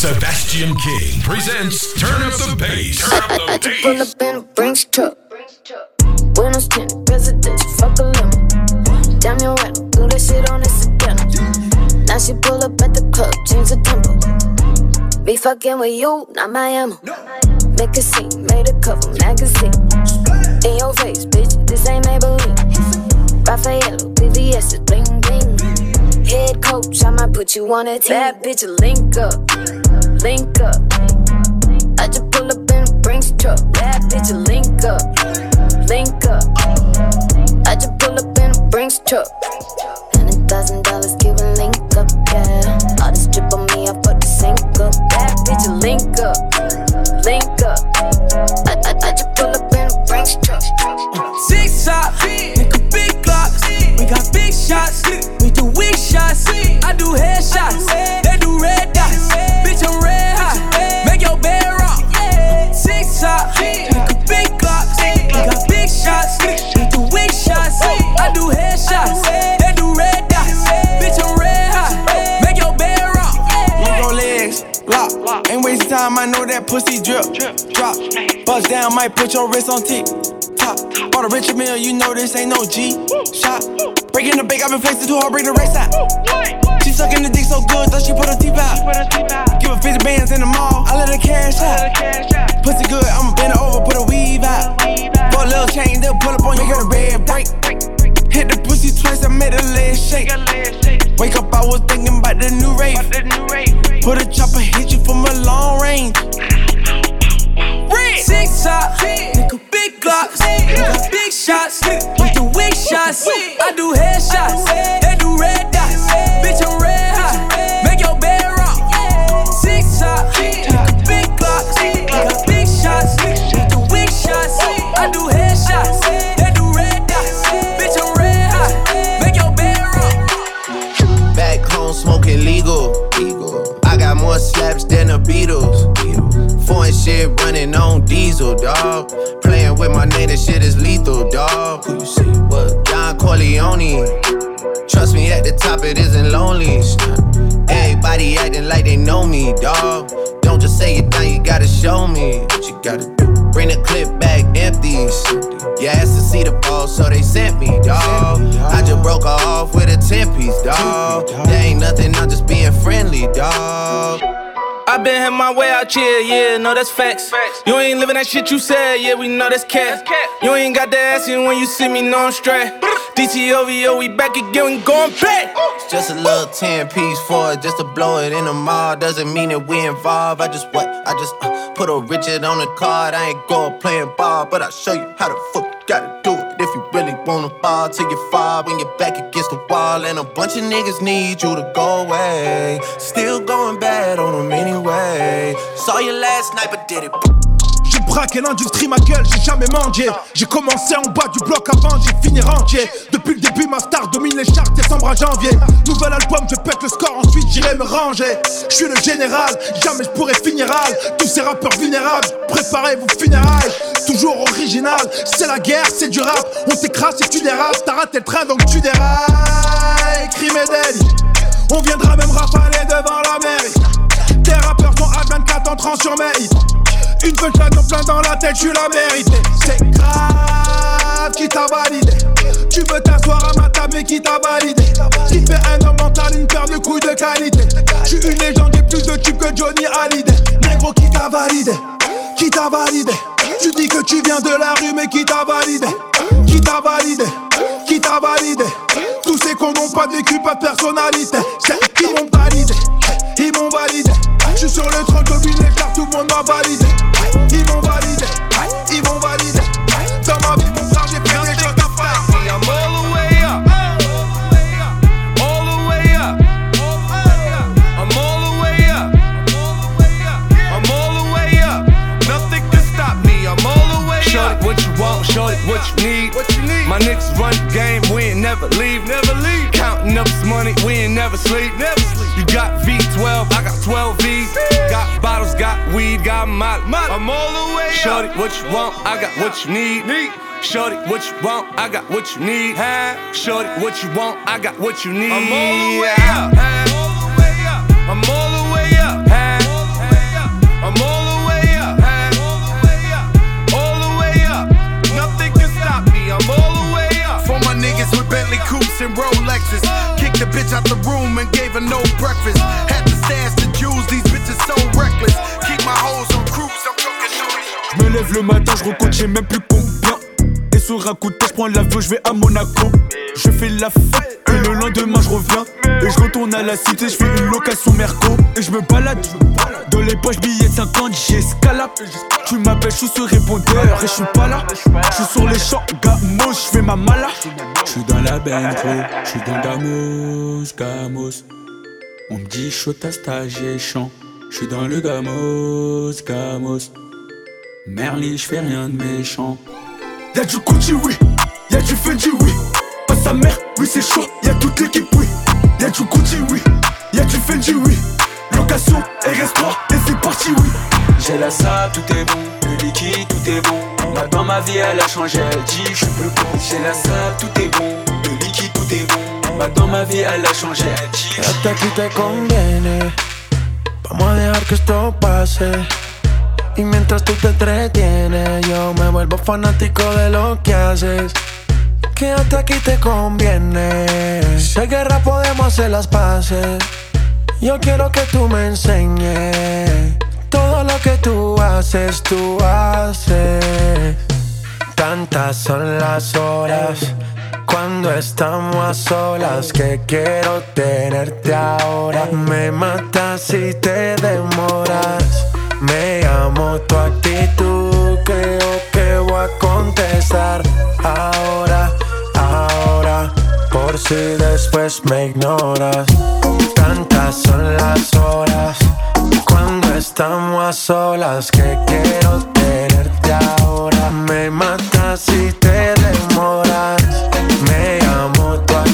Sebastian King presents Turn Up the Bass. Turn up I, I just pull up in a Brinks truck. Buenos tinted presidential, fuck a limo. Damn you right, do that shit on Instagram. Now she pull up at the club, change the tempo. Be fucking with you, not my ammo. Make a scene, made a cover magazine. In your face, bitch, this ain't Maybelline. Raffaello, VVS, is bling bling. Head coach, I might put you on a team. Bad bitch, link up, link up. I just pull up in a Brinks truck. Bad bitch, link up, link up. I just pull up in a Brinks truck. Hundred thousand dollars, give a link up, yeah. All this drip on me, I put the sink up. Bad bitch, link up, link up. I, I, I just pull up in a Brinks truck. Six shot, nigga, big glocks. We got big shots, we do weak shots. I do headshots, they do red Ain't wasting time, I know that pussy drip. Drop, bust down, might put your wrist on tick. Top, bought a richer meal, you know this ain't no G. Shot, breaking the bank, I've been flexing too hard, break the race out. She sucking the dick so good, thought she put her teeth out. Give her 50 bands in the mall, I let her cash out. Pussy good, I'ma bend her over, put a weave out. Put a little chain, they'll pull up on you, get a red break. Hit the pussy twice, I made her leg shake. Wake up, I was thinking the new rate. Put a chopper, hit you from a long range. Six shot, nigga, big glocks. Got big shots, we do weak shots. I do headshots, they do red dots. Bitch, I'm slaps than the Beatles. Foreign shit running on diesel, dog. Playing with my name, this shit is lethal, dog. Who you see? What? Don Corleone. Trust me, at the top it isn't lonely. Everybody acting like they know me, dog. Don't just say it now, you gotta show me what you gotta do. Bring the clip back empty. You asked to see the ball, so they sent me, dog. I just broke her off with a 10 piece, dog. There ain't nothing, I'm just being friendly, dog. I been had my way out here, yeah, no, that's facts. facts. You ain't living that shit you said, yeah, we know that's cat. You ain't got the ass in when you see me, no, I'm straight. DTOVO, we back again, we going back. It's just a little 10 piece for it, just to blow it in the mall. Doesn't mean that we involved. I just what? I just uh, put a Richard on the card. I ain't going playing ball, but I'll show you how the fuck you gotta do it. If you really wanna fall till you fall when you're back against the wall. And a bunch of niggas need you to go away. Still going bad on them anyway. J'ai braqué l'industrie, ma gueule, j'ai jamais mangé. J'ai commencé en bas du bloc avant, j'ai fini rentier. Depuis le début, ma star domine les charts, décembre à janvier. Nouvel album, je pète le score, ensuite j'irai me ranger. Je suis le général, jamais je pourrais finir hal. Tous ces rappeurs vulnérables, préparez vos funérailles. Toujours original, c'est la guerre, c'est du rap. On t'écrase et tu dérapes, t'as raté le train donc tu dérailles. Crime et délit, on viendra même rafaler devant la mairie. Tes rappeurs sont à 24 entrant sur mes hits. Une punchline en plein dans la tête, tu la mérité. C'est grave qui t'a validé. Tu veux t'asseoir à ma table, mais qui t'a validé. Qui fait un homme mental, une paire de couilles de qualité. Je suis une légende, j'ai plus de tubes que Johnny Hallyday. Négro, qui t'a validé Qui t'a validé Tu dis que tu viens de la rue, mais qui t'a validé? Qui t'a validé? Qui t'a validé? Tous ces cons n'ont pas de vécu, pas de personnalité. Qui m'ont validé Ils m'ont validé. Je suis sur le trône, domine les cartes, tout le monde m'a validé. Ils m'ont validé, ils m'ont validé. Dans ma vie, mon frère, j'ai fait des choses à faire. I'm all the way up. All the way up. I'm all the way up. I'm all the way up. Nothing can stop me. I'm all the way up. Shorty, what you want? Shorty, what you need? What you need? My niggas run the game. We ain't never leave. Never leave. Counting up this money. We ain't never sleep. Never sleep. You got 12, I got 12 V's. Got bottles, got weed, got money. I'm all the way. Shorty, up. what you want? I got what you need. need. Shorty, what you want? I got what you need. Hey. Shorty, what you want? I got what you need. I'm all the way up. Hey. I'm all the way up. I'm all the way up. Hey. All the way up. Nothing can stop me. I'm all the way up. For my niggas with Bentley coupes and Rolexes, uh. kicked the bitch out the room and gave her no breakfast. Had Je me lève le matin, je recompte, j'ai même plus combien. Et sur un coup de tête, je prends l'aveu, je vais à Monaco. Je fais la fête, et le lendemain, je reviens. Et je retourne à la cité, je fais une location Merco. Et je me balade, dans les poches billets 50, j'escalade. Tu m'appelles, je suis sur répondeur, et je suis pas là. Je suis sur les champs, gamos, je fais ma mala. Je suis dans la Bentley, je suis dans Gamos, Gamos. On me dit chaud ta stage et chant. Je suis dans le Gamos, Gamos. Merli, je fais rien de méchant. Y'a du Gucci, oui. Y'a du Fendi, oui. Pas sa mère, oui, c'est chaud. Y'a toute l'équipe, oui. Y'a du Gucci, oui. Y'a du Fendi, oui. Location, RS3, et c'est parti, oui. J'ai la sable, tout est bon. Le liquide, tout est bon. Maintenant ma vie, elle a changé. Elle dit, je suis plus bon. J'ai la sable, tout est bon. Hasta aquí te conviene. Vamos a dejar que esto pase. Y mientras tú te entretienes, yo me vuelvo fanático de lo que haces. Que hasta aquí te conviene. Si hay guerra, podemos hacer las paces. Yo quiero que tú me enseñes todo lo que tú haces, tú haces. Tantas son las horas cuando estamos a solas que quiero tenerte ahora. Me matas si te demoras. Me amo tu actitud, creo que voy a contestar ahora, ahora, por si después me ignoras. Tantas son las horas cuando estamos a solas que quiero tenerte ahora. Me matas si te demoras. Me amo tu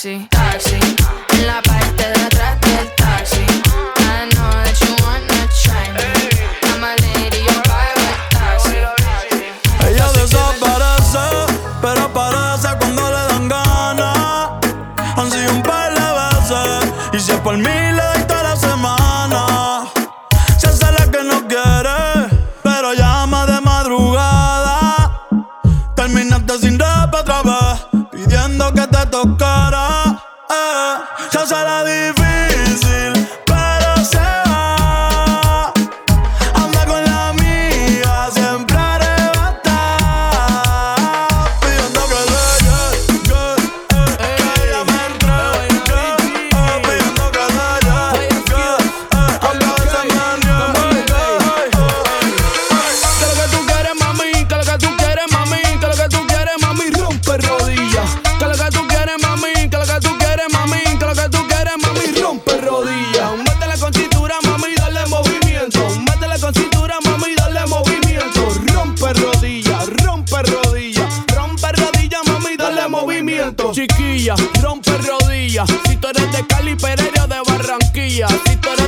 taxi,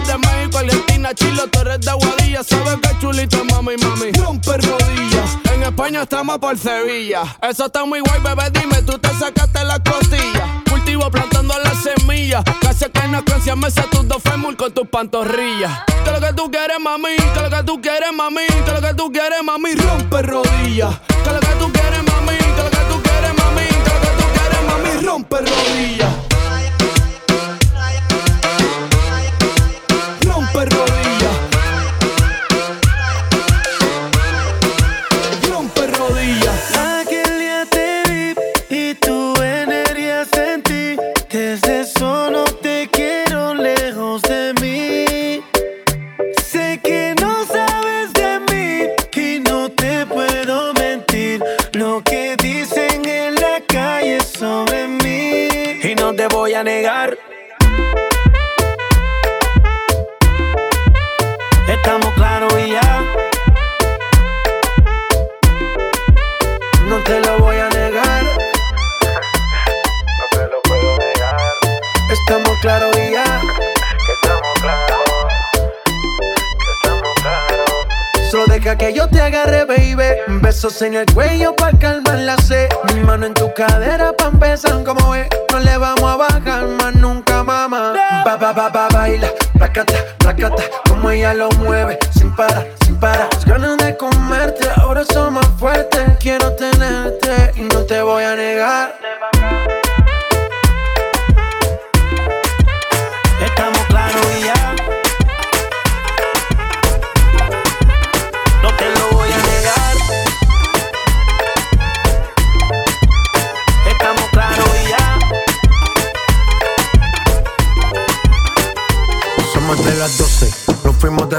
eres de México, Argentina, Chile, tú eres de Aguadilla. Sabes que chulito, mami, mami. Rompe rodillas. En España estamos por Sevilla. Eso está muy guay, bebé. Dime, tú te sacaste la costilla. Cultivo plantando las semillas. Casi que no canción me sé tus dos fémur con tus pantorrillas. Que lo que tú quieres, mami. Que lo que tú quieres, mami. Que lo que tú quieres, mami. Rompe rodillas. Que lo que tú quieres, mami. Que lo que tú quieres, mami. Que lo que tú quieres, mami. Rompe rodillas. de rodillas. Rompe rodillas. Aquel día te vi y tu energía sentí. Desde solo te quiero lejos de mí. Sé que no sabes de mí y no te puedo mentir. Lo que dicen en la calle sobre mí. Y no te voy a negar claros y ya. Que estamos claros. Que estamos claros. Solo deja que yo te agarre, baby. Besos en el cuello pa' calmar la sed. Mi mano en tu cadera pa' empezar como es. No le vamos a bajar más nunca, mamá. Ba, ba, ba, ba, baila. Placata, placata. Como ella lo mueve. Sin parar, sin parar. Las ganas de comerte. Ahora son más fuertes. Quiero tenerte y no te voy a negar.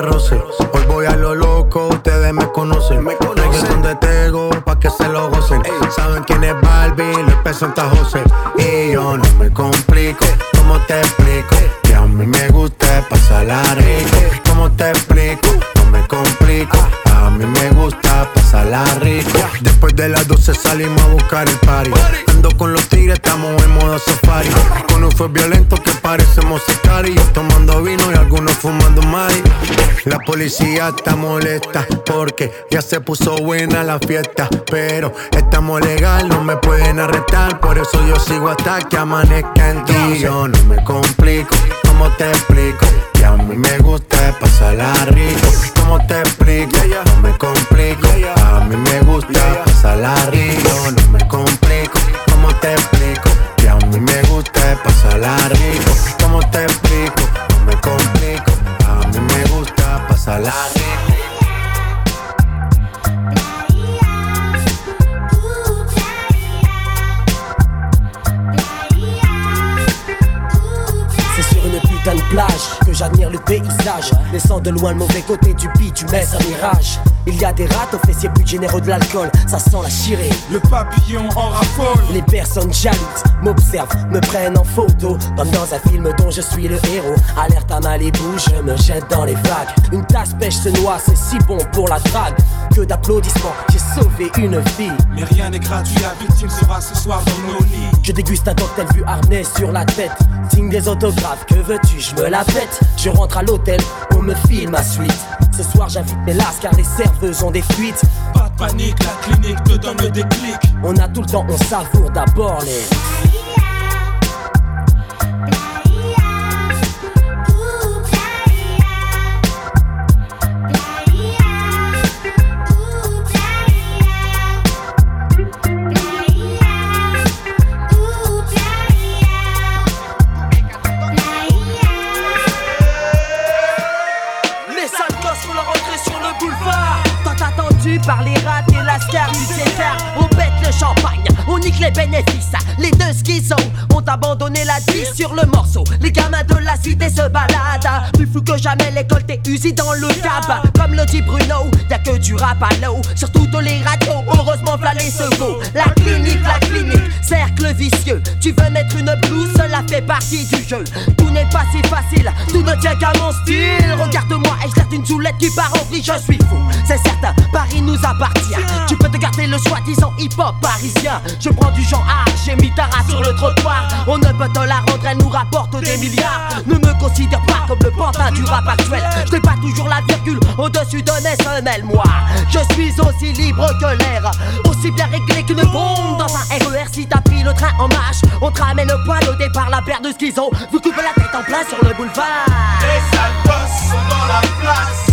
Roce. Hoy voy a lo loco, ustedes me conocen. Me conocen de Tego, pa' que se lo gocen. Saben quién es Barbie, les presenta José. Y yo no me complico, ¿cómo te explico? Que a mí me gusta pasarla rico. ¿Cómo te explico? No me complico. A mí me gusta pasarla rico. Después de las 12 salimos a buscar el party. Ando con los tigres, estamos en modo safari. Con un fue violento que parecemos sicarios. Tomando vino y algunos fumando mari. La policía está molesta porque ya se puso buena la fiesta. Pero estamos legal, no me pueden arrestar. Por eso yo sigo hasta que amanezca en ti. Yo no me complico, ¿cómo te explico? Que a mí me gusta pasarla rico. ¿Cómo te explico? No me complico. A mí me gusta pasarla rico. No me complico. ¿Cómo te explico? Que a mí me gusta pasarla rico. ¿Cómo te explico? No me complico. A mí me gusta pasarla rico. Putain de plage que j'admire le paysage. Laissant de loin le mauvais côté du bitume, un mirage. Il y a des rats aux fessiers plus généreux de l'alcool, ça sent la chirée. Le papillon en raffole. Les personnes jalouses m'observent, me prennent en photo, comme dans un film dont je suis le héros. Alerte à Malibu, je me jette dans les vagues. Une tasse pêche se noie, c'est si bon pour la drague. Que d'applaudissements, j'ai sauvé une vie. Mais rien n'est gratuit, la victime sera ce soir dans nos lits. Je déguste un cocktail vu harnais sur la tête. Signe des autographes, que veux-tu, je me la pète. Je rentre à l'hôtel, on me file ma suite. Ce soir j'invite mes lasses car les serveuses ont des fuites. Pas de panique, la clinique te donne le déclic. On a tout le temps, on savoure d'abord les. Les parler on pète le champagne, on nique les bénéfices. Les deux schizos ont abandonné la vie sur le morceau. Les gamins de la cité se baladent. Plus fou que jamais l'école t'es usée dans le cab. Comme le dit Bruno, y'a que du rap à l'eau. Sur toutes les radios, heureusement v'là les secours La clinique, la clinique, cercle vicieux. Tu veux mettre une blouse, cela fait partie du jeu. Tout n'est pas si facile, tout ne tient qu'à mon style. Regarde-moi tire une soulette qui part en vrille, je suis fou. C'est certain, Paris nous appartient le soi-disant hip-hop parisien. Je prends du genre art, j'ai mis ta race sur le trottoir. On ne peut te la rendre, elle nous rapporte des milliards. Ne me considère pas comme le pantin du rap actuel. Je pas toujours la virgule au-dessus de mes semelles Moi, je suis aussi libre que l'air Aussi bien réglé qu'une bombe. Dans un RER Si t'as pris le train en marche On te ramène le poil au départ La paire de schizo. Vous coupez la tête en plein sur le boulevard. Les sales sont dans la place.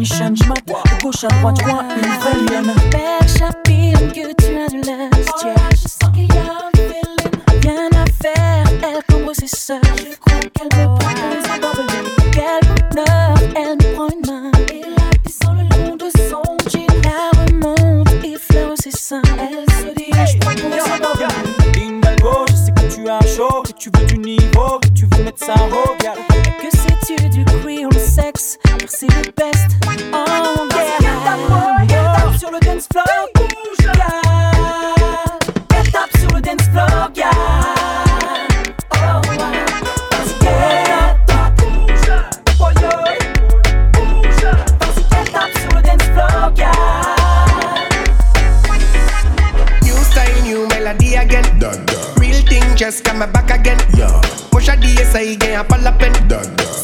你想吃吗我不想挖就挖 a pas la peine.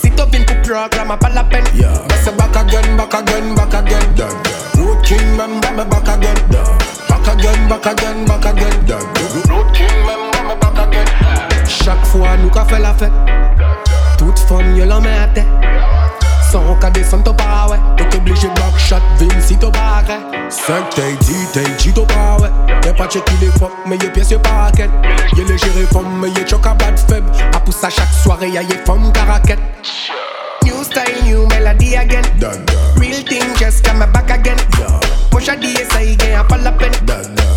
Sit up in pour programme, a pas la peine. That's a back again, back again, back again. Road King, member me back again. Back again, back again, back again. Road King, member me back again. Chaque fois, nous qu'a fait la fête. Toute femme, yo l'en met à tête. Sans qu'à descendre au pas, ouais. T'es obligé de back shot, vim si t'as pas arrêt. 5 t'es dit, t'es dit, t'as pas, ouais. T'es pas checké les fuck, mais y'a pièce, y'a pas raquette. Y'a les gérés femmes, mais y'a choc à bad faible. À pousse à chaque soirée, y'a y'a femme caraquette. New style, new melody again. Real thing just come back again. Push a DSI again, a pas la peine.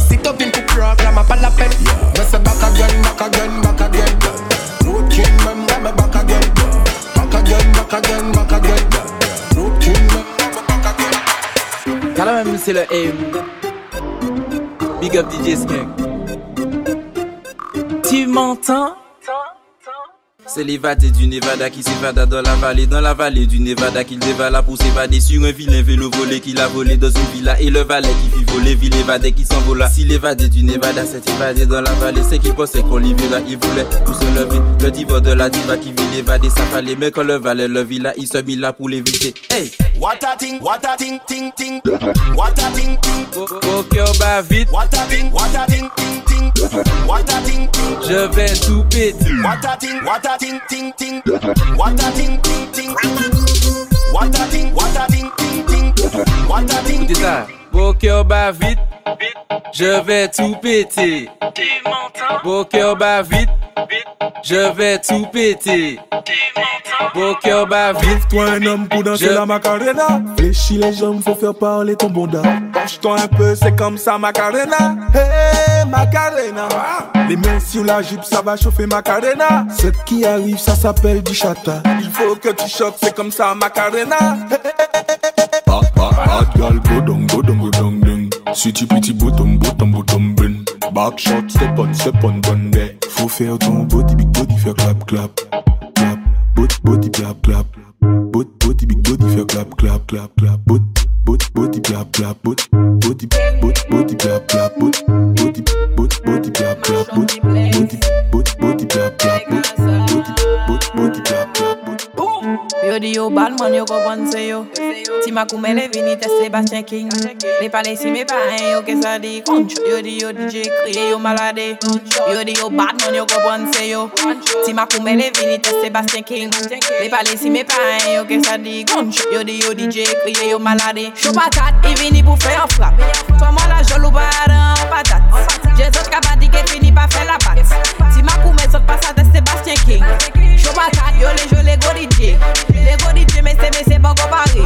Sit up in pour programme, a pas la peine. That's a back again, back again, back again. Road King, member me back again. Back again, back again, back again. Quand même, c'est le aim. Big up DJ Skunk. Tu m'entends? C'est l'évadé du Nevada qui s'évada dans la vallée, dans la vallée du Nevada qu'il dévala pour s'évader sur un vilain vélo volé qu'il a volé dans une villa et le valet qui fit voler, ville évadé qui s'envola. Si l'évadé du Nevada s'est évadé dans la vallée, c'est qu'il pensait qu'on l'y là, il voulait tout se lever. Le diva de la diva qui vit l'évader, ça fallait, mais quand le valet le vit là, il se mit là pour l'éviter. Hey! What a thing, what a thing, ting, ting. What a thing, ting. Ok, va vite. What a thing, what a thing, ting, ting. What a thing, ting. Je vais tout péter. What a thing, what a thing, ting, ting. What a thing, ting, ting. What a thing, what a thing, ting, ting. What a thing, Écoutez ça. Beau cœur bat vite, je vais tout péter. Beau cœur bat vite, je vais tout péter. Beau cœur bat vite, toi un homme pour danser Je- la macarena. Fléchis les jambes, faut faire parler ton bonda. Penche-toi un peu, c'est comme ça macarena. Hey macarena. Les mains sur la jupe, ça va chauffer macarena. Cette qui arrive, ça s'appelle du chata. Il faut que tu choques, c'est comme ça macarena. Bad, bad, bad girl, go down, go down, go down, down. Sweetie pretty bottom, bottom, bottom, bun. Back shot, step on, step on, bun there. Faut faire ton body, big body, faire clap, clap. Clap, body, body, clap, clap. Body, body, big body, faire clap, clap, clap, clap. Body, body, body, clap, clap. Body, body, body, body, clap, clap. Body, body, body, clap, clap. Body, body, Yo di yo balman yo kompon se yo. Ti ma makoume le vini te Sebastian King. Le pale si me pa en yo ke sa di konch Yo di yo DJ kriye yo malade. Yo di yo balman yo kompon se yo. Ti ma makoume le vini te Sebastian King. Le pale si me pa en yo ke sa di konch Yo di yo DJ kriye yo malade. Chou patat e vini pou fe an frap Toa mwa la jol ou ba adan an patat. Je zot ka badi ke fini pa fe la pat Ti ma makoume zot pasa te Sebastian King. Chou patat, yo le jo le go DJ. Le go DJ me se me se kompare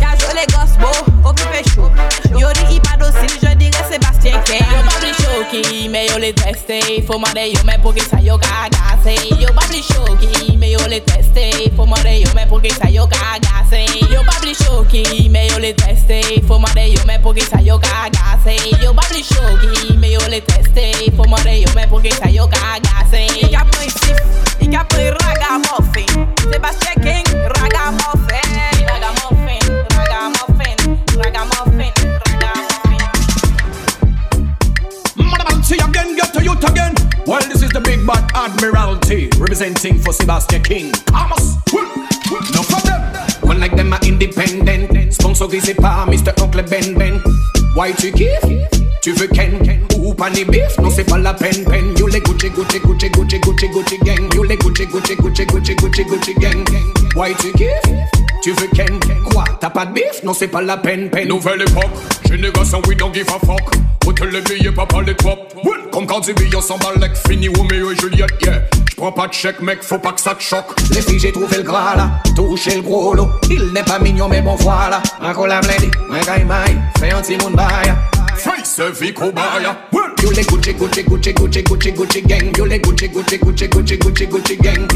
Ya jo le gos bo, okipe chou Yo di i pa dosil, je dire Sebastien King Yo pa choki, me yo le teste. Mande yo men pou ki sa yo ka agase Yo pa choki, me yo le teste. Fo mande yo men pou ki sa yo ka agase Yo pa choki, me yo le teste. Mande yo men pou ki sa yo ka agase Yo pa choki, me yo le teste. Mande yo men pou ki sa yo ka agase I ka pre sif, i ka Admiralty representing for Sebastian King. Amos, no for them. One like them are independent. Sponsorisé par Mr. Oncle Ben Ben. Why tu kiffes? Tu veux Ken? Ou pas ni beef? Non, c'est pas la peine, peine. You les Gucci, Gucci, Gucci, Gucci, Gucci, Gucci gang. You les Gucci, Gucci, Gucci, Gucci, Gucci, Gucci gang. Why tu kiffes? Tu veux Ken? Quoi? T'as pas de bif? Non, c'est pas la peine, peine. Nouvelle époque, génération, we don't give a fuck. Hôtel les billets, pas les top. Comme quand tu billes, on s'emballe like Fini, Romeo et Juliette, yeah. J'prends pas de chèque, mec, faut pas que ça te choque. Les filles, j'ai trouvé le gras là, touché le gros lot. Il n'est pas mignon, mais bon voilà. Un cola blindé, un gaïmaï, fais un petit monde bail. Face Vico Baya. You les Gucci, Gucci, Gucci, Gucci, Gucci, Gucci gang. You les Gucci, Gucci, Gucci, Gucci, Gucci, Gucci gang.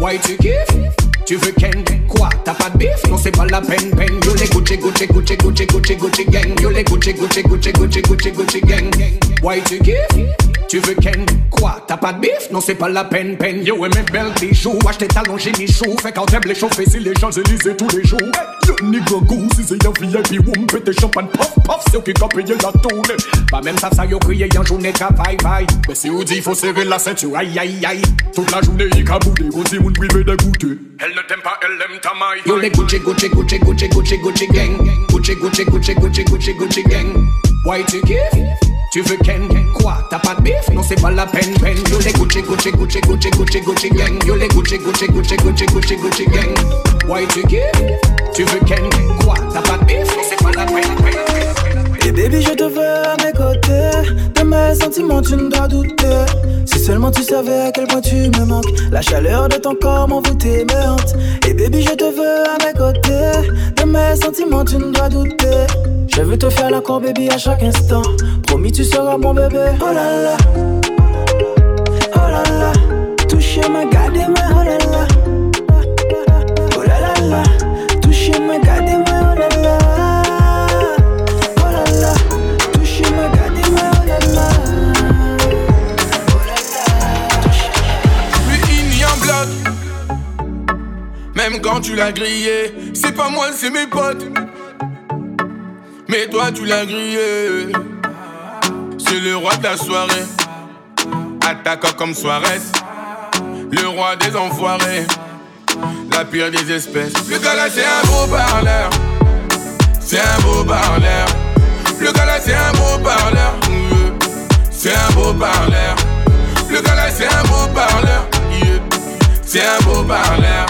Why tu kiffes? Tu veux Ken? Quoi? T'as pas de bif? Non, c'est pas la peine, peine. You les Gucci, Gucci, Gucci, Gucci, Gucci, Gucci gang. You les Gucci, Gucci, Gucci, Gucci, Gucci, Gucci gang. Why tu kiffes? Tu veux Ken? Quoi? T'as pas de bif? Non, c'est pas la peine, peine. Yo, et mes belles bijoux. Acheter tes talons, j'ai mis chou. Fait quand t'aimes les chauffer, c'est les Champs-Élysées tous les jours. Le nigga goose, c'est un VIP, woum, pété champagne, puff, puff, c'est qui ont payé la tournée. Pas même ça, ça y a crié en journée de travail, bye. Mais si on dit, faut serrer la ceinture, aïe, aïe, aïe. Toute la journée, il caboudé, on dit, moun privé dégoûté. Elle ne t'aime pas, elle aime ta maille. Yo, les Gucci, Gucci, Gucci, Gucci, Gucci, Gucci gang. Gucci, Gucci, Gucci, Gucci, Gucci, Gucci gang. Why tu? Tu veux Ken? Quoi? T'as pas de bif? Non, c'est pas la peine, peine. Yo, les Gucci, Gucci, Gucci, Gucci, Gucci, Gucci gang. Gucci, Gucci, Gucci, Gucci, Gucci, Gucci gang. Why? Tu veux Ken? Quoi? T'as pas de bif? Non, c'est pas la peine, peine. Et baby, je te veux à mes côtés. De mes sentiments, tu ne dois douter. Si seulement tu savais à quel point tu me manques. La chaleur de ton corps m'envoûtait me hante. Et baby, je te veux à mes côtés. De mes sentiments, tu ne dois douter. Je veux te faire la cour, baby, à chaque instant. Promis, tu seras mon bébé. Oh là là. Oh là là. Gardez-moi. Oh là là. Même quand tu l'as grillé, c'est pas moi, c'est mes potes. Mais toi, tu l'as grillé. C'est le roi de la soirée. Attaquant comme Suarez. Le roi des enfoirés. La pire des espèces. Le gars là, c'est un beau parleur. C'est un beau parleur. Le gars là, c'est un beau parleur. C'est un beau parleur. Le gars là, c'est un beau parleur. C'est un beau parleur.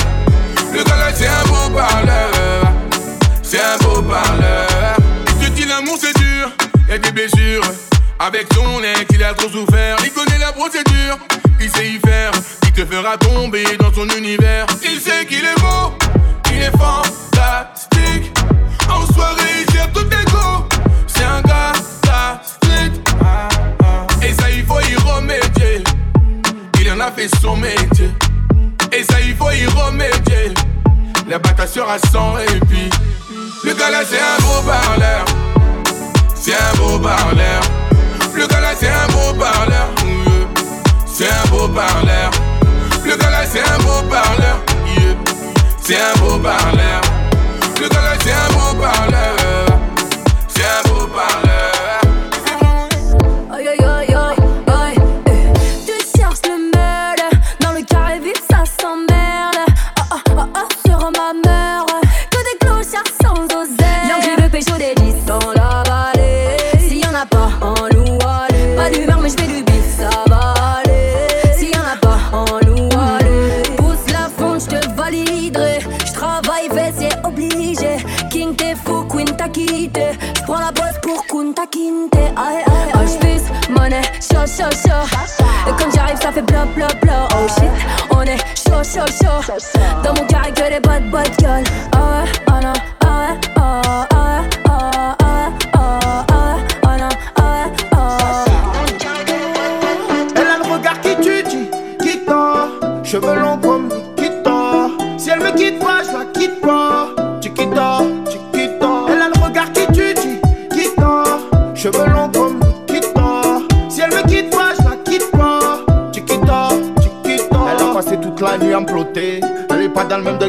Avec ton ex, il a trop souffert. Il connaît la procédure, il sait y faire. Il te fera tomber dans son univers. Il sait qu'il est beau, il est fantastique. En soirée, il tire tout égo. C'est un gars. Et ça, il faut y remédier. Il en a fait son métier. Et ça, il faut y remédier. La bataille sera sans répit. Le gars là, c'est un beau parleur. C'est un beau parleur. Le gars là, c'est un beau parleur. C'est un beau parleur. Le gars là, c'est un beau parleur. C'est un beau parleur. Chaud chaud chaud. Et quand j'arrive, ça fait bla bla bla. Oh shit, on est chaud chaud chaud. Dans mon carré que les bad girls.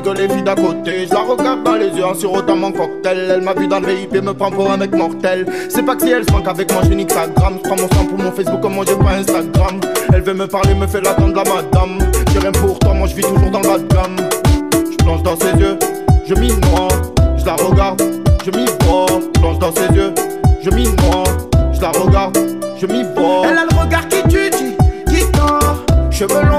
Que les filles d'à côté. Je la regarde dans les yeux en sirotant mon cocktail. Elle m'a vu dans le VIP, me prend pour un mec mortel. C'est pas que si elle se manque avec moi, je nique gramme. Je prends mon sang pour mon Facebook, comme moi j'ai pas Instagram. Elle veut me parler, me fait l'attendre la madame. J'ai rien pour toi, moi je vis toujours dans de gamme. Je plonge dans ses yeux, je m'y noie. Je la regarde, je m'y vois. Je plonge dans ses yeux, je m'y noie. Je la regarde, je m'y vois. Elle a le regard qui tue, qui tord. Cheveux longs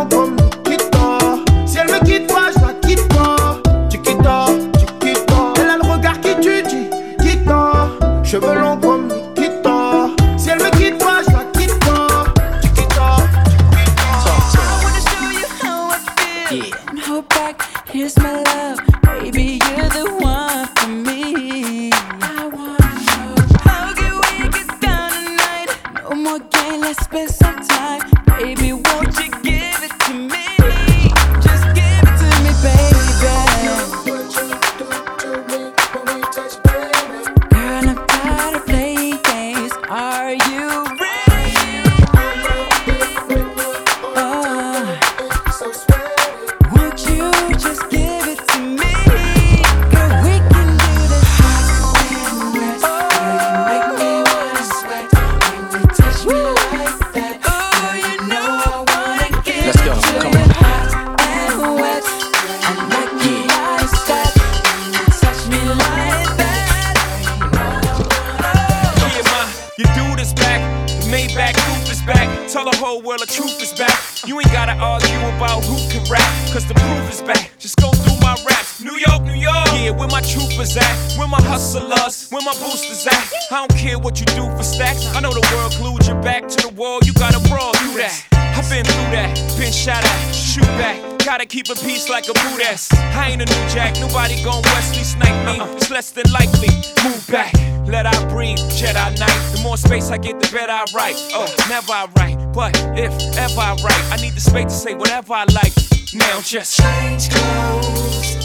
I get, the better I write. Oh, never I write, but if ever I write, I need the space to say whatever I like. Now just change clothes.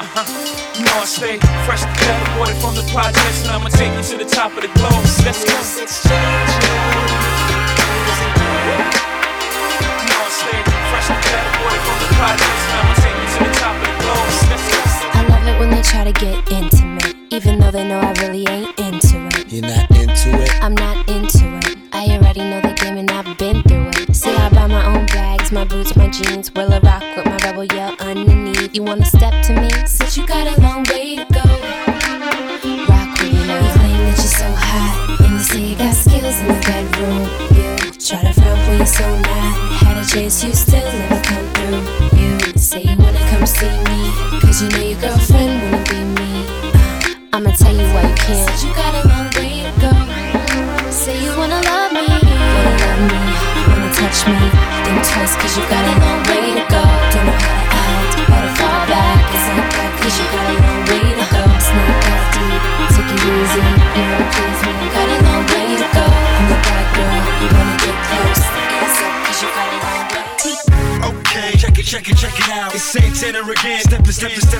Uh-huh. You know I stay fresh to death, aborted from the projects, and I'ma take you to the top of the globe. Let's go. You know I stay fresh to death, aborted from the projects, and I'ma take you to the top of the globe. Let's go. I love it when they try to get intimate, even though they know I really ain't into it. You're not into it? I'm not into it. I already know the game and I've been through it. See, I buy my own bags, my boots, my jeans. Will I rock with my rebel yell underneath? You wanna step to me? Since you got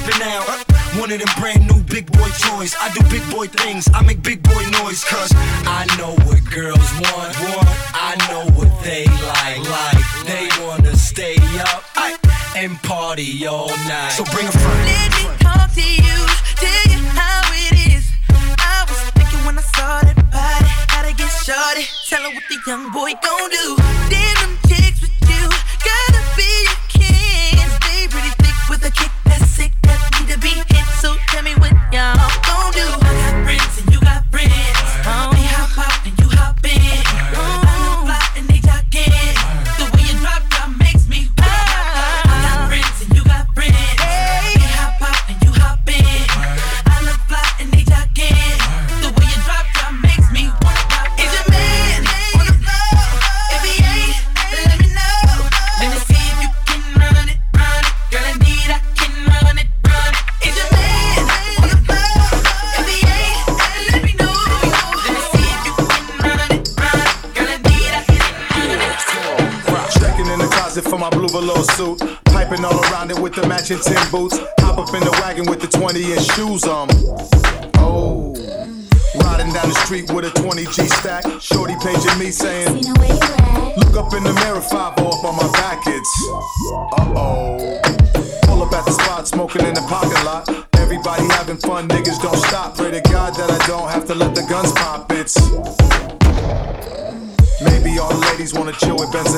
stepping, stepping. One of them brand new big boy toys. I do big boy things, I make big boy noise, cause I know what girls want. I know what they like, like. They wanna stay up and party all night. So bring a friend. Let me talk to you, tell you how it is. I was thinking when I saw that body, how to get shorty. Tell her what the young boy gon' do. Damn matching tin boots. Hop up in the wagon with the 20 inch shoes on. Oh. Riding down the street with a 20 G stack. Shorty paging me saying, Look up in the mirror, five off on my back. It's uh oh. Pull up at the spot, smoking in the parking lot. Everybody having fun, niggas don't stop. Pray to God that I don't have to let the guns pop. It's Maybe all the ladies wanna chill with Benz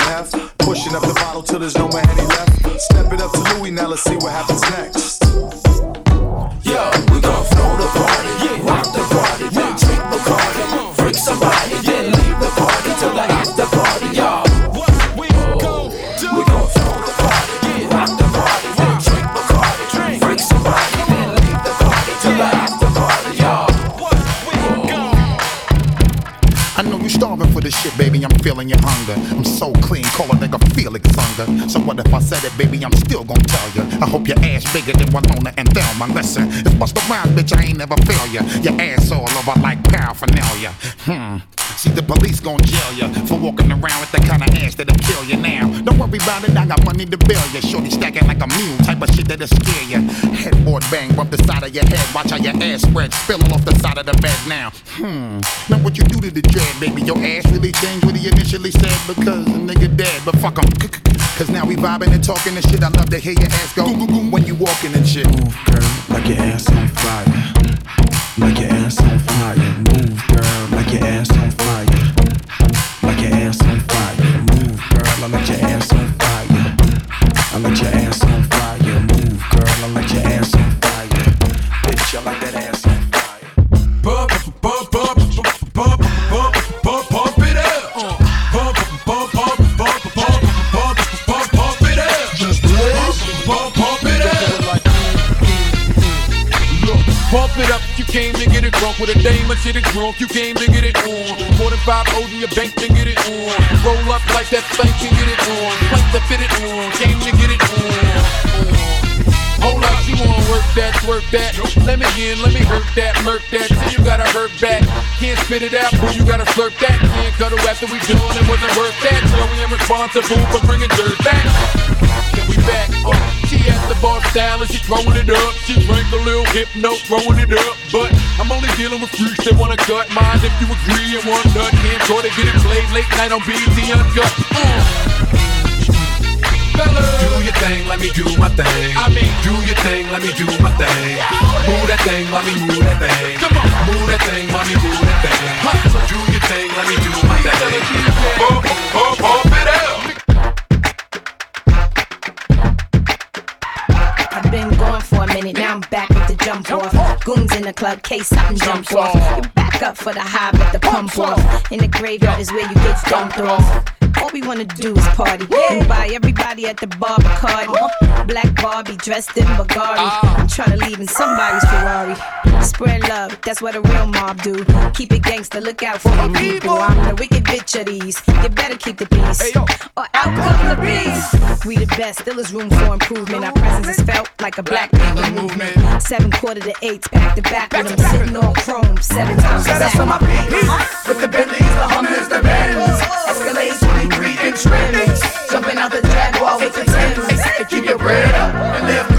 ass bigger than Winona and Thelma. Listen, it's bust around, bitch. I ain't never fail ya. Your ass all over like paraphernalia. Hmm. See, the police gon' jail ya for walking around with that kind of ass that'll kill ya now. Don't worry about it, I got money to bail ya. Shorty stacking like a mule, type of shit that'll scare ya. Headboard bang, bump the side of your head. Watch how your ass spread, spilling off the side of the bed now. Hmm. Now what you do to the dread, baby? Your ass really changed what he initially said because the nigga dead, but fuck him. Cause now we vibing and talking and shit. I love to hear your ass go boom, boom, boom when you walking and shit. Move, girl, like your ass on fire. Like your ass on fire. Move, girl, like your ass on fire. Like your ass on fire. Move, girl, I like your ass drunk with a dame or shit it drunk. You came to get it on. More than five O's in your bank to get it on. Roll up like that thing can get it on. Plank to fit it on. Came to get it on. Hold up, you wanna work that, work that. Let me in, let me hurt that, murk that. Till you gotta hurt back. Can't spit it out, boo, you gotta slurp that. Can't cuddle after we done, it wasn't worth that. So we ain't responsible for bringing dirt back. Can we back up? She at the bar style and she throwing it up. She drank a little hypno, throwing it up. But I'm only dealing with freaks that wanna cut mine. If you agree and want nut, can't try to get it played late night on BET Uncut. Uh. Do your thing, let me do my thing. I mean, do your thing, let me do my thing. Move that thing, let me move that thing. Come on, move that thing, let me move that thing. So do your thing, in the club, case something jump off. You back up for the high, but the pump off. In the graveyard is where you get dumped off. All we wanna do is party and buy everybody at the bar Bacardi. Uh-huh. Black Barbie dressed in Bulgari. Uh. I'm tryna leave in somebody's Ferrari. Spread love, that's what a real mob do. Keep it gangster, look out for the people. I'm the wicked bitch of these. You better keep the peace, or out come the beast. We the best, still is room for improvement. Our presence is felt like a black people movement. Seven quarter to eights, back to back with them sitting on chrome seven times. Shout out to my people. With the Bentleys, the Hummers, the Benz. Uh-huh. Escalades, 23 inch. Jumping out the Jaguar with the Timbs. And keep your bread up and live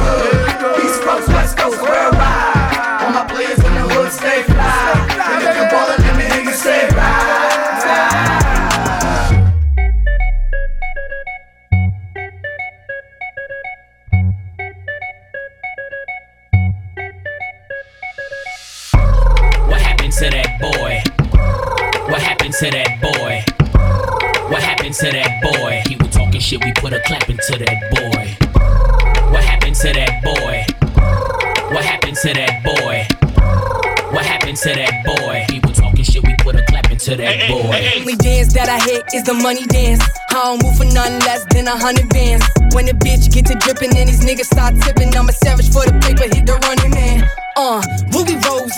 happened to that boy? He was talking shit, we put a clap into that boy. What happened to that boy? What happened to that boy? What happened to that boy? He was talking shit, we put a clap into that boy. Only dance that I hit is the money dance. I don't move for nothing less than a hundred bands. When the bitch get to dripping and these niggas start tipping, I'm a savage for the paper, hit the running man. Uh,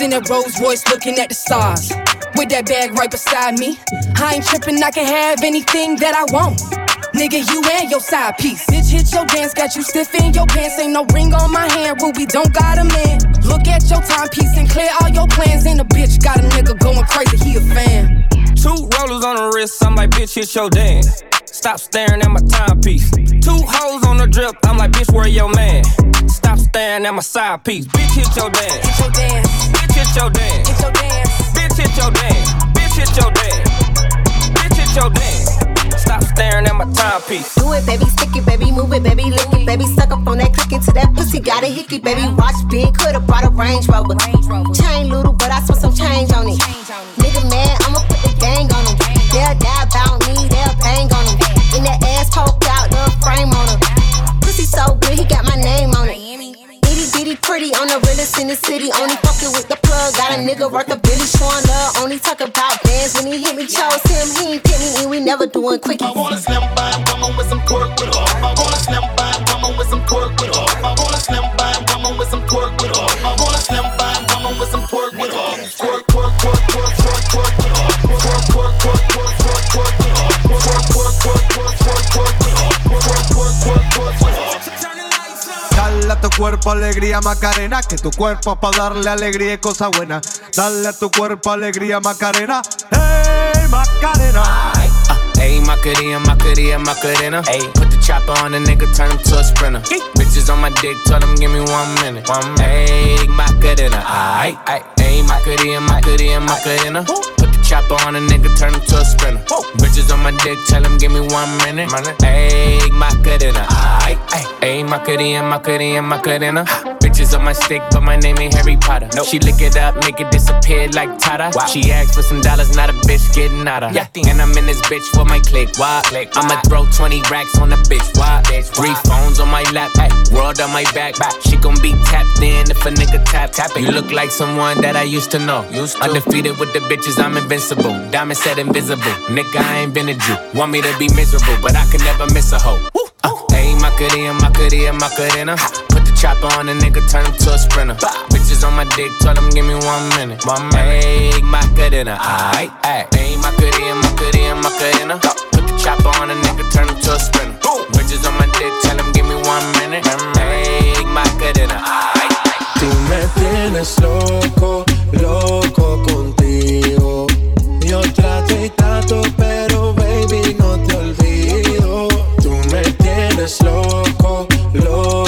In that Rolls Royce looking at the stars. With that bag right beside me. I ain't tripping, I can have anything that I want. Nigga, you and your side piece. Bitch, hit your dance, got you stiff in your pants. Ain't no ring on my hand, Ruby, don't got a man. Look at your timepiece and clear all your plans. And a bitch got a nigga going crazy, he a fan. Two rollers on the wrist, I'm like, bitch, hit your dance. Stop staring at my timepiece. Two hoes on the drip, I'm like, bitch, where your man? Stop staring at my side piece. Bitch, hit your dance. Hit your dance. Bitch, hit your dance. Hit your dance. Bitch, hit your dance. Bitch, hit your dance. Bitch, hit your dance. Stop staring at my timepiece. Do it, baby, stick it, baby, move it, baby, lick it, baby, suck up on that click into that pussy, got a hickey, baby, watch big, coulda brought a Range Rover. Chain little, but I spent some change on it. Nigga mad, I'ma put the gang on him. They'll die about me, they'll bang on him. In that ass poked out, the frame on him. Pussy so good, he got my name on it. Itty bitty pretty on the realest in the city. Only fucking with the plug. Got a nigga worth a Billy showing love. Only talk about bands when he hit me. Chose him, he ain't pick me, and we never doing quickie. I want a slim fine woman with some pork with her. I want a slim fine woman with some pork with her. I want a slim fine woman with some pork with her. I want a slim fine woman with some pork with. Pork, Dale a tu cuerpo alegría Macarena, que tu cuerpo pa darle alegría y cosa buena. Dale a tu cuerpo alegría Macarena, hey Macarena. Ayy, Macarena, Macarena, Macarena. Ayy, put the chopper on the nigga, turn him to a sprinter. Bitches on my dick, tell him give me one minute. One minute. Ayy, Macarena, aight. Ayy, Macarena, Macarena, Macarena. Chopper on a nigga, turn him to a sprinter. Bitches on my dick, tell him give me one minute. Ayy, Macarena. Ayy, Macarena, Macarena, Macarena. On my stick, but my name ain't Harry Potter. She lick it up, make it disappear like Tata. She asked for some dollars, not a bitch getting out of. And I'm in this bitch for my click. Why? click I'ma throw 20 racks on the bitch. Why? Three phones on my lap, ay, world on my back. She gon' be tapped in if a nigga tap. tap it. You look like someone that I used to know. Used to. Undefeated with the bitches, I'm invincible. Diamond said invisible. Nigga, I ain't been a Jew. Want me to be miserable, but I can never miss a hoe. Uh, Ayy, Macarena, Macarena, Macarena. Chopper on a nigga, turn him to a sprinter. Bitches on my dick, tell him give me one minute. One minute. Ayy, Macarena, aight, aight. Ayy, Macarena, Macarena, Macarena. Put the chopper on a nigga, turn him to a sprinter. Bitches on my dick, tell him give me one minute. Ayy, Macarena, aight, aight. Tú me tienes loco, loco contigo. Yo trato y trato, pero baby no te olvido. Tú me tienes loco, loco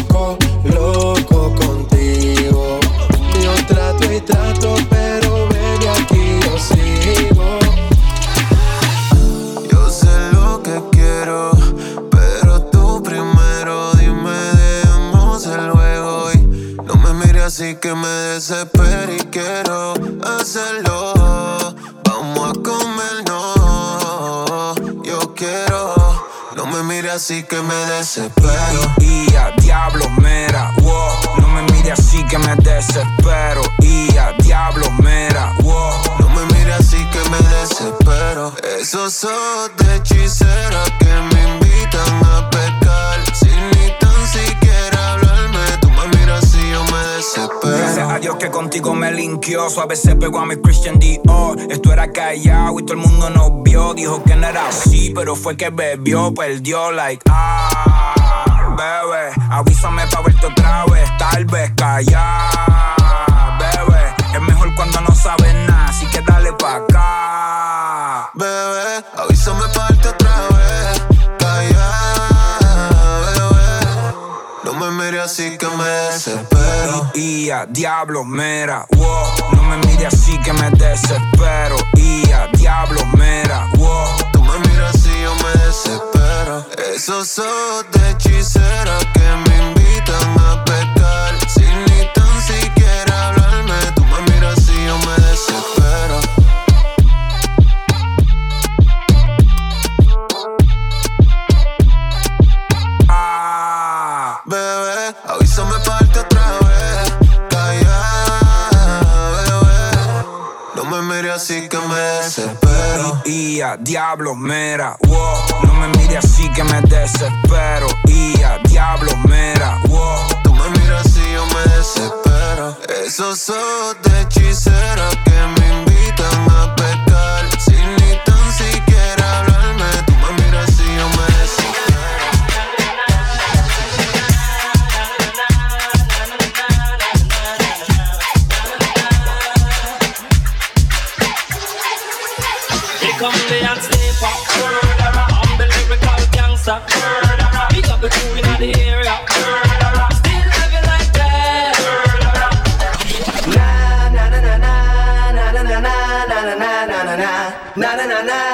así que me desespero. Y a diablo, mera, wow. No me mire así que me desespero. Y a diablo, mera, wow. No me mires así que me desespero. Esos ojos de hechicera que me invitan a Gracias a Dios que contigo me linkeó. Suave se pegó a mi Christian Dior. Esto era callado y todo el mundo nos vio. Dijo que no era así, pero fue que bebió, perdió, like, ah, bebé. Avísame pa' verte otra vez, tal vez callar, bebé. Es mejor cuando no sabes nada, así que dale pa' acá. Desespero. Y a diablo, mera, wow. No me mire así que me desespero. Y a diablo, mera, wow. Tú me miras así yo me desespero. Esos ojos de hechicera que me así diablo, mira, wow. No me mire así que me desespero. Y a diablo, mira, wow. Tú me miras y yo me desespero. Esos ojos de hechicera que me invitan a na na na na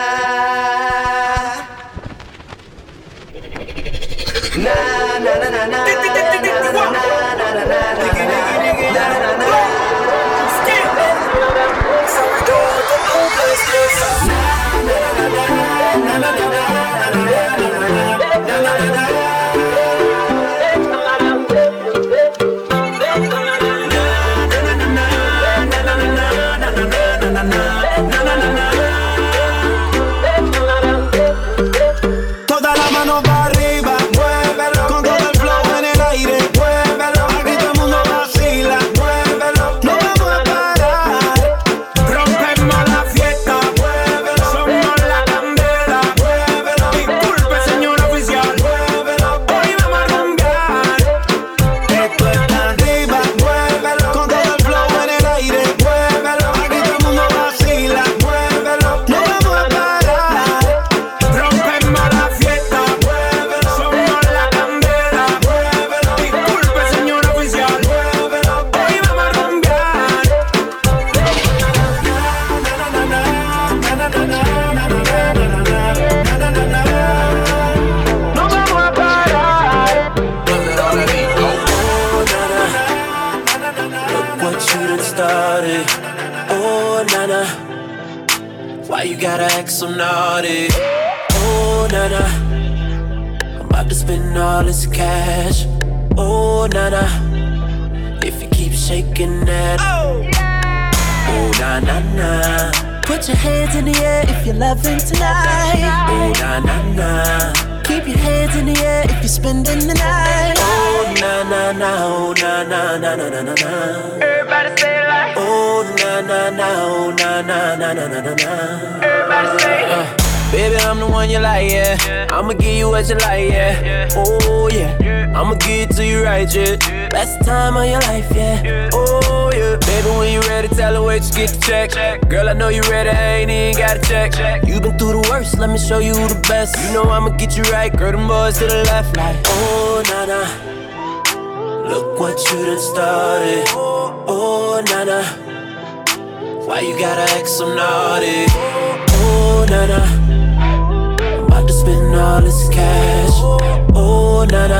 Why you gotta act so naughty? Oh, nana. I'm about to spend all this cash. Oh, nana. If you keep shaking that. Oh, yeah. oh na na na. Put your hands in the air if you're loving tonight. Oh, na na na. Keep your hands in the air if you're spending the night. Oh, na na na. Oh, na na na na na na na. Everybody say na na na. Na na na na na na Baby, I'm the one you like, yeah. I'ma give you what you like, yeah. Oh, yeah. I'ma give it to you right, yeah. Best time of your life, yeah. Oh, yeah. Baby, when you ready, tell her wait, just get the check. Girl, I know you ready, I ain't even gotta check. you been through the worst, let me show you the best. You know I'ma get you right, girl, them boys to the left, like, oh, na na. Look what you done started. Oh, na na. Why you gotta act so naughty? Oh, na na. I'm about to spend all this cash. Oh, na na.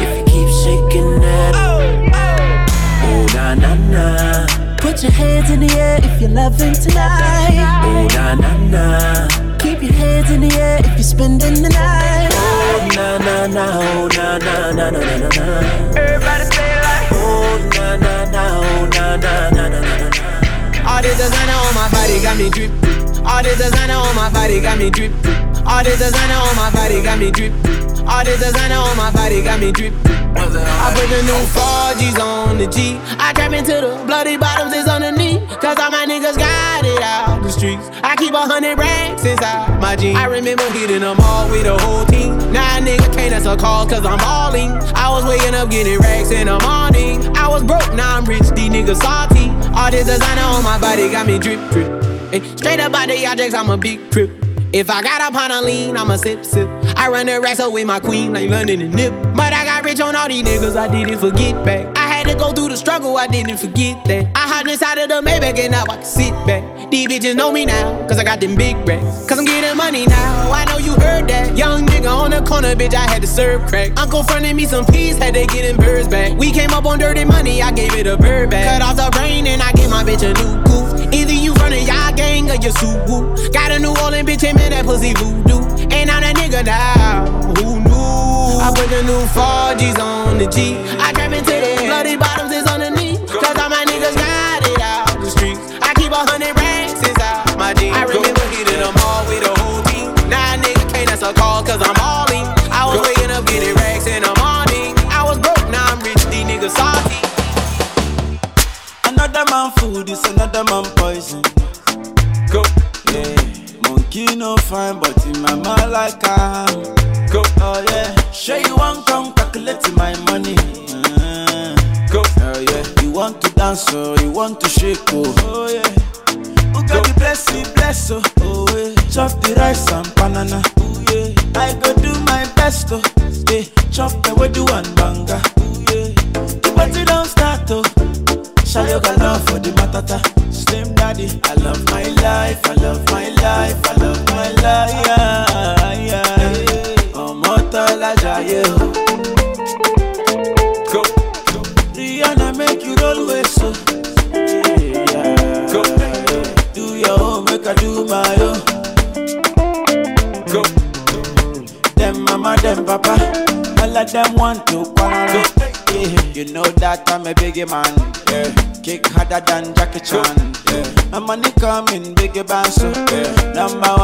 If you keep shaking that. Oh, na na na. Put your hands in the air if you're loving tonight. Oh, na na na. Keep your hands in the air if you're spending the night. Oh, na na na. Oh, na na na na na na na. Everybody say it like Oh, na na na. Oh, na na na na na na na. All this designer on my body got me drip. All this designer on my body got me drip. All this designer on my body got me drip. All this designer on my body got me drip. I put the new 4G's on the G. I trap into the bloody bottoms is underneath. Cause all my niggas got it out the streets. I keep a hundred racks inside my jeans. I remember hitting them all with the whole team. Now a nigga can't answer calls cause I'm balling. I was waking up getting racks in the morning. I was broke, now I'm rich, these niggas salty. All this designer on my body got me drip, drip. Ay, straight up out the objects, I'm a big trip. If I got up on a lean, I'ma sip, sip. I run the racks with my queen, like London and Nip. But I got rich on all these niggas, I didn't forget back. I had to go through the struggle, I didn't forget that. I hopped inside of the Maybach and now I can sit back. These bitches know me now, cause I got them big racks. Cause I'm getting money now, I know you heard that. Young nigga on the corner, bitch, I had to serve crack. Uncle fronted me some peas, had to get them birds back. We came up on dirty money, I gave it a bird back. Cut off the brain and I gave my bitch a new coupe. Either you running y'all gang or you Subaru. Got a New Orleans bitch, and that pussy voodoo. And I'm that nigga now, who? I put the new 4Gs on the G. I grab into the bloody bottoms is on the knee. Cause all my niggas got it out the streets. I keep a hundred racks inside my jeans. I remember hitting them all with a whole team. Nah, nigga, can't that's a call cause I'm all in. I was waking up getting racks in the morning. I was broke, now I'm rich, these niggas salty. Another man food is another man poison. Yeah. No fine, but in my mind like I'm. Go. Oh yeah. Sure you want come calculate my money. Uh, go. Oh yeah. You want to dance or you want to shake oh. Oh yeah. Who got the blessing, bless oh. Oh yeah. Chop the rice and banana. Oh yeah. I go do my best oh. Yeah. Chop the way do man. Yeah. Kick harder than Jackie Chan. Yeah. My money coming, band so. Yeah. Number one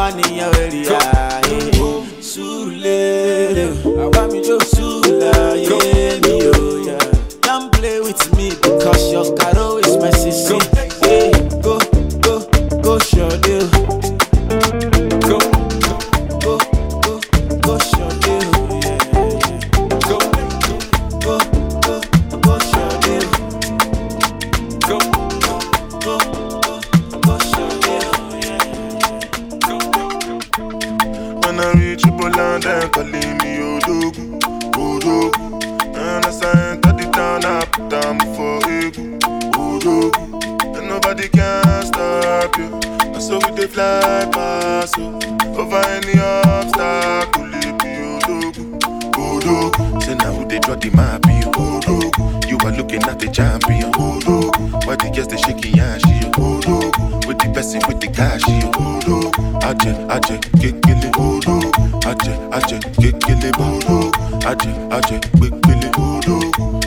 Odogwu. Say now who they draw the map, Odogwu. You are looking at the champion, Odogwu. Why the girls they shaking you Odogwu. With the person with the cash, Odogwu. Aje, aje, kekele, Odogwu. Aje, aje, kekele, Odogwu. Aje, aje, kekele, Odogwu.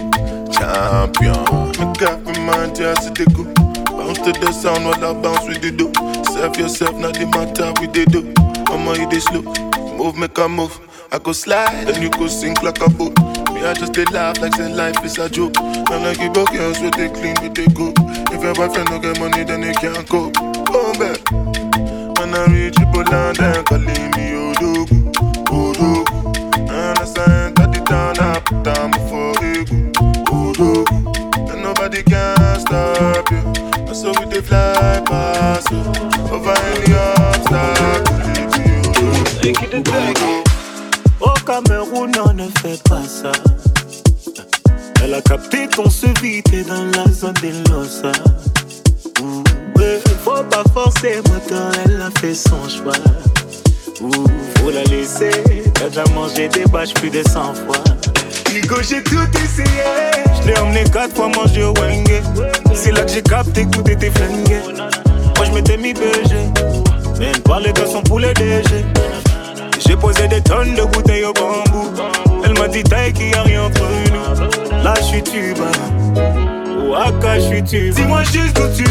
Champion. Make up my mind, just to go. Bounce to the sound while I bounce with the do. Serve yourself, not the matter with the do. Come on, you this slow. Move, make a move. I go slide and you go sink like a boat. Me, I just they laugh like say life is a joke. And like you go girls with they clean with they go. If your boyfriend don't get money, then they can't go. Come oh, back. When I reach Poland, then calling me Odogwu, Odogwu. And I enter the town, put down for Egu, Odogwu. And nobody can stop you. And so we they fly past you. Over any obstacle, it. Au Cameroun, ne fait pas ça. Elle a capté qu'on se vit t'es dans la zone des Losa. Faut pas forcer, moteur, elle a fait son choix. Ouh, faut la laisser, t'as déjà mangé des bâches plus de 100 fois. Nico, j'ai tout essayé. Je l'ai emmené quatre fois manger au. C'est là que j'ai capté que tout était flingué. Moi, je m'étais mis BG. Mais elle parlait de son poulet DG. J'ai posé des tonnes de bouteilles au bambou. Elle m'a dit, taille qu'il y a rien entre nous. Là, je suis tuba. Waka, je suis tuba. Dis-moi juste d'où tu